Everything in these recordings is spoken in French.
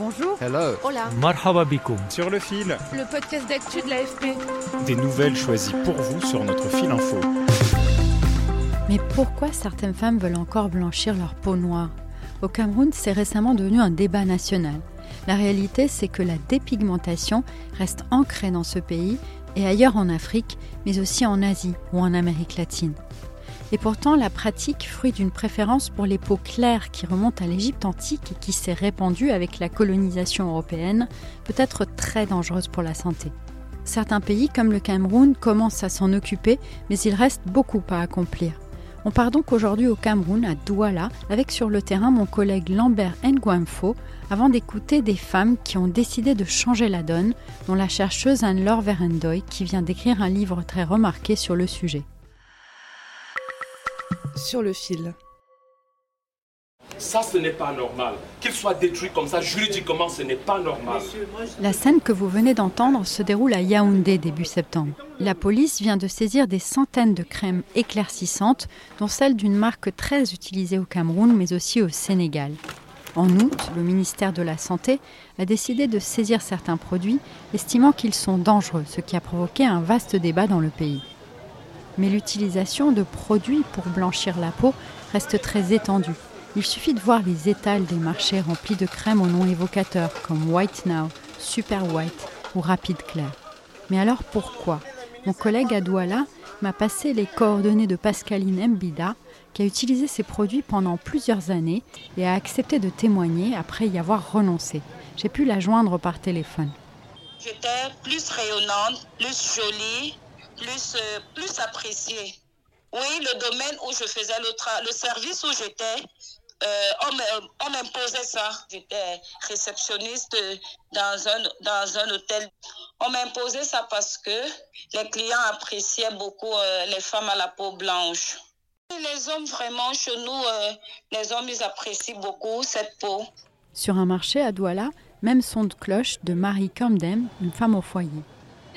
Bonjour. Hello. Hola. Marhaba Sur le fil. Le podcast d'actu de l'AFP. Des nouvelles choisies pour vous sur notre fil info. Mais pourquoi certaines femmes veulent encore blanchir leur peau noire? Au Cameroun, c'est récemment devenu un débat national. La réalité, c'est que la dépigmentation reste ancrée dans ce pays et ailleurs en Afrique, mais aussi en Asie ou en Amérique latine. Et pourtant, la pratique, fruit d'une préférence pour les peaux claires qui remonte à l'Égypte antique et qui s'est répandue avec la colonisation européenne, peut être très dangereuse pour la santé. Certains pays, comme le Cameroun, commencent à s'en occuper, mais il reste beaucoup à accomplir. On part donc aujourd'hui au Cameroun, à Douala, avec sur le terrain mon collègue Lambert Nguamfo, avant d'écouter des femmes qui ont décidé de changer la donne, dont la chercheuse Anne-Laure Verendoy, qui vient d'écrire un livre très remarqué sur le sujet. Sur le fil. Ça, ce n'est pas normal. Qu'il soit détruit comme ça, juridiquement, ce n'est pas normal. La scène que vous venez d'entendre se déroule à Yaoundé début septembre. La police vient de saisir des centaines de crèmes éclaircissantes, dont celle d'une marque très utilisée au Cameroun, mais aussi au Sénégal. En août, le ministère de la Santé a décidé de saisir certains produits, estimant qu'ils sont dangereux, ce qui a provoqué un vaste débat dans le pays. Mais l'utilisation de produits pour blanchir la peau reste très étendue. Il suffit de voir les étals des marchés remplis de crèmes au nom évocateur comme White Now, Super White ou Rapid Clair. Mais alors pourquoi? Mon collègue à Douala m'a passé les coordonnées de Pascaline Mbida, qui a utilisé ces produits pendant plusieurs années et a accepté de témoigner après y avoir renoncé. J'ai pu la joindre par téléphone. J'étais plus rayonnante, plus jolie, plus, euh, plus appréciée. Oui, le domaine où je faisais le, le service où j'étais, euh, on m'imposait ça. J'étais réceptionniste dans un, dans un hôtel. On m'imposait ça parce que les clients appréciaient beaucoup euh, les femmes à la peau blanche. Les hommes, vraiment, chez nous, les hommes, ils apprécient beaucoup cette peau. Sur un marché à Douala, même son de cloche de Marie Camden, une femme au foyer.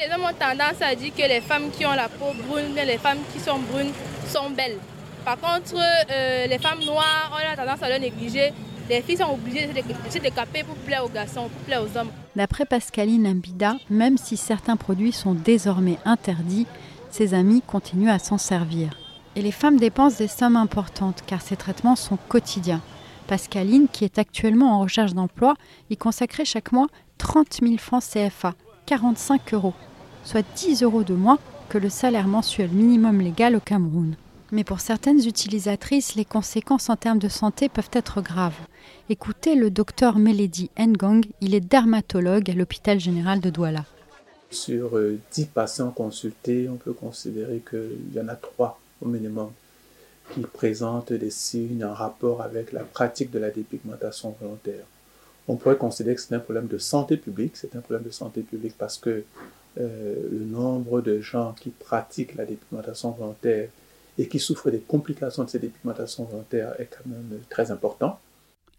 Les hommes ont tendance à dire que les femmes qui ont la peau brune, les femmes qui sont brunes sont belles. Par contre, euh, les femmes noires, on a tendance à les négliger. Les filles sont obligées de se décaper pour plaire aux garçons, pour plaire aux hommes. D'après Pascaline Mbida, même si certains produits sont désormais interdits, ses amis continuent à s'en servir. Et les femmes dépensent des sommes importantes car ces traitements sont quotidiens. Pascaline, qui est actuellement en recherche d'emploi, y consacrait chaque mois 30 000 francs CFA, 45 euros, soit 10 euros de moins que le salaire mensuel minimum légal au Cameroun. Mais pour certaines utilisatrices, les conséquences en termes de santé peuvent être graves. Écoutez le docteur Meledi Ngong, il est dermatologue à l'hôpital général de Douala. Sur 10 patients consultés, on peut considérer qu'il y en a 3 au minimum qui présentent des signes en rapport avec la pratique de la dépigmentation volontaire on pourrait considérer que c'est un problème de santé publique. C'est un problème de santé publique parce que euh, le nombre de gens qui pratiquent la dépigmentation volontaire et qui souffrent des complications de cette dépigmentation volontaire est quand même très important.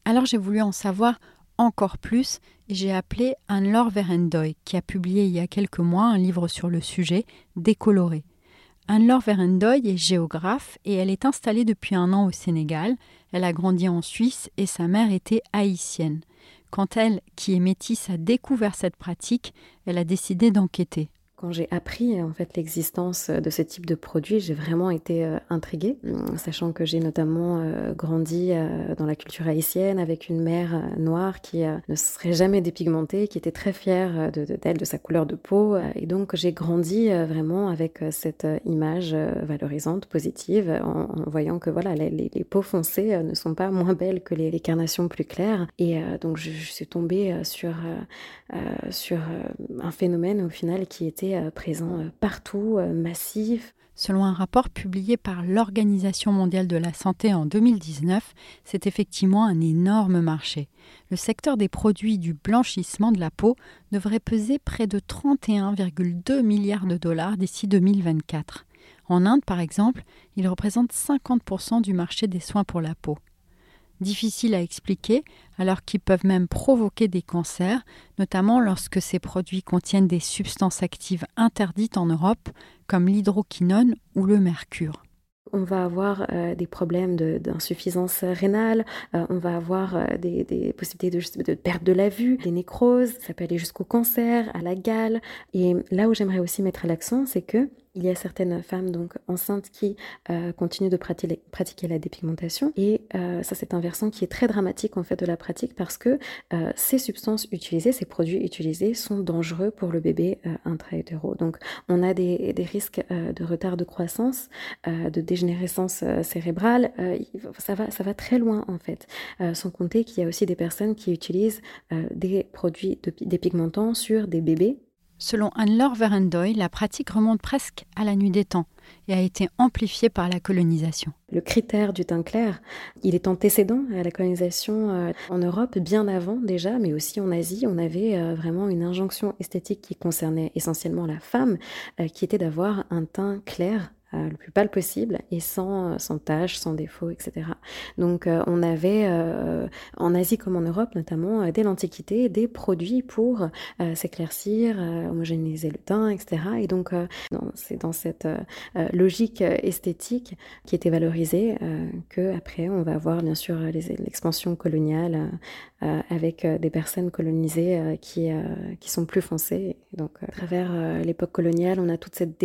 Alors j'ai voulu en savoir encore plus et j'ai appelé Anne-Laure Verendoy qui a publié il y a quelques mois un livre sur le sujet, Décoloré. Anne-Laure Verendoy est géographe et elle est installée depuis un an au Sénégal. Elle a grandi en Suisse et sa mère était haïtienne. Quand elle, qui est métisse, a découvert cette pratique, elle a décidé d'enquêter. Quand j'ai appris en fait l'existence de ce type de produit, j'ai vraiment été euh, intriguée, hum, sachant que j'ai notamment euh, grandi euh, dans la culture haïtienne avec une mère noire qui ne serait jamais dépigmentée, qui était très fière de d'elle, de, sa couleur de peau, et donc j'ai grandi vraiment avec cette image valorisante, positive, en, voyant que voilà les, les, peaux foncées ne sont pas moins belles que les, carnations plus claires, et donc je, je, suis tombée sur sur un phénomène au final qui était euh, euh, partout, euh, massif. Selon un rapport publié par l'Organisation mondiale de la santé en 2019, c'est effectivement un énorme marché. Le secteur des produits du blanchissement de la peau devrait peser près de 31,2 milliards de dollars d'ici 2024. En Inde, par exemple, il représente 50% du marché des soins pour la peau difficiles à expliquer alors qu'ils peuvent même provoquer des cancers, notamment lorsque ces produits contiennent des substances actives interdites en Europe comme l'hydroquinone ou le mercure on va avoir euh, des problèmes d'insuffisance rénale, euh, on va avoir euh, des, possibilités de, de, perte de la vue, des nécroses, ça peut aller jusqu'au cancer, à la gale. Et là où j'aimerais aussi mettre l'accent, c'est que il y a certaines femmes donc enceintes qui euh, continuent de pratiquer, la dépigmentation et euh, ça c'est un versant qui est très dramatique en fait de la pratique parce que euh, ces substances utilisées, ces produits utilisés sont dangereux pour le bébé intra-hétéro. Donc on a des, des risques de retard de croissance, de dégénérescence cérébrale, ça va, ça va très loin en fait. sans compter qu'il y a aussi des personnes qui utilisent des produits de, dépigmentants sur des bébés Selon Anne-Laure Verendoy, la pratique remonte presque à la nuit des temps et a été amplifiée par la colonisation. Le critère du teint clair, il est antécédent à la colonisation euh, en Europe bien avant déjà, mais aussi en Asie. On avait euh, vraiment une injonction esthétique qui concernait essentiellement la femme, euh, qui était d'avoir un teint clair euh, le plus pâle possible et sans, euh, sans taches, sans défauts, etc. Donc euh, on avait en Asie comme en Europe notamment dès l'Antiquité des produits pour s'éclaircir, homogénéiser le teint, etc. Et donc c'est dans cette logique esthétique qui était valorisée que après on va avoir bien sûr l'expansion coloniale avec des personnes colonisées qui, sont plus foncées. Donc à travers l'époque coloniale, on a toute cette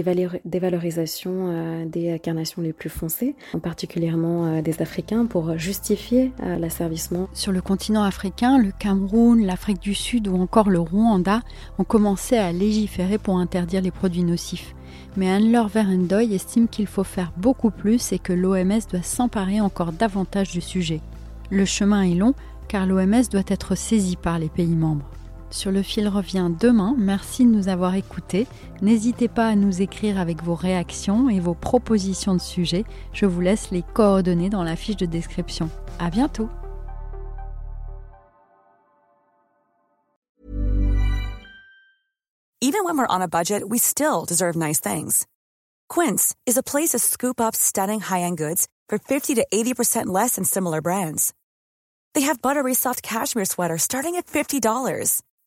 dévalorisation des carnations les plus foncées, en particulièrement euh, des Africains, pour justifier euh, l'asservissement. Sur le continent africain, le Cameroun, l'Afrique du Sud ou encore le Rwanda ont commencé à légiférer pour interdire les produits nocifs. Mais Anne-Laure Verendoy estime qu'il faut faire beaucoup plus et que l'OMS doit s'emparer encore davantage du sujet. Le chemin est long car l'OMS doit être saisie par les pays membres. Sur le fil revient demain. Merci de nous avoir écoutés. N'hésitez pas à nous écrire avec vos réactions et vos propositions de sujets. Je vous laisse les coordonnées dans la fiche de description. À bientôt. Even when we're on a budget, we still deserve nice things. Quince is a place to scoop up stunning high-end goods for 50 to 80% less than similar brands. They have buttery soft cashmere sweaters starting at $50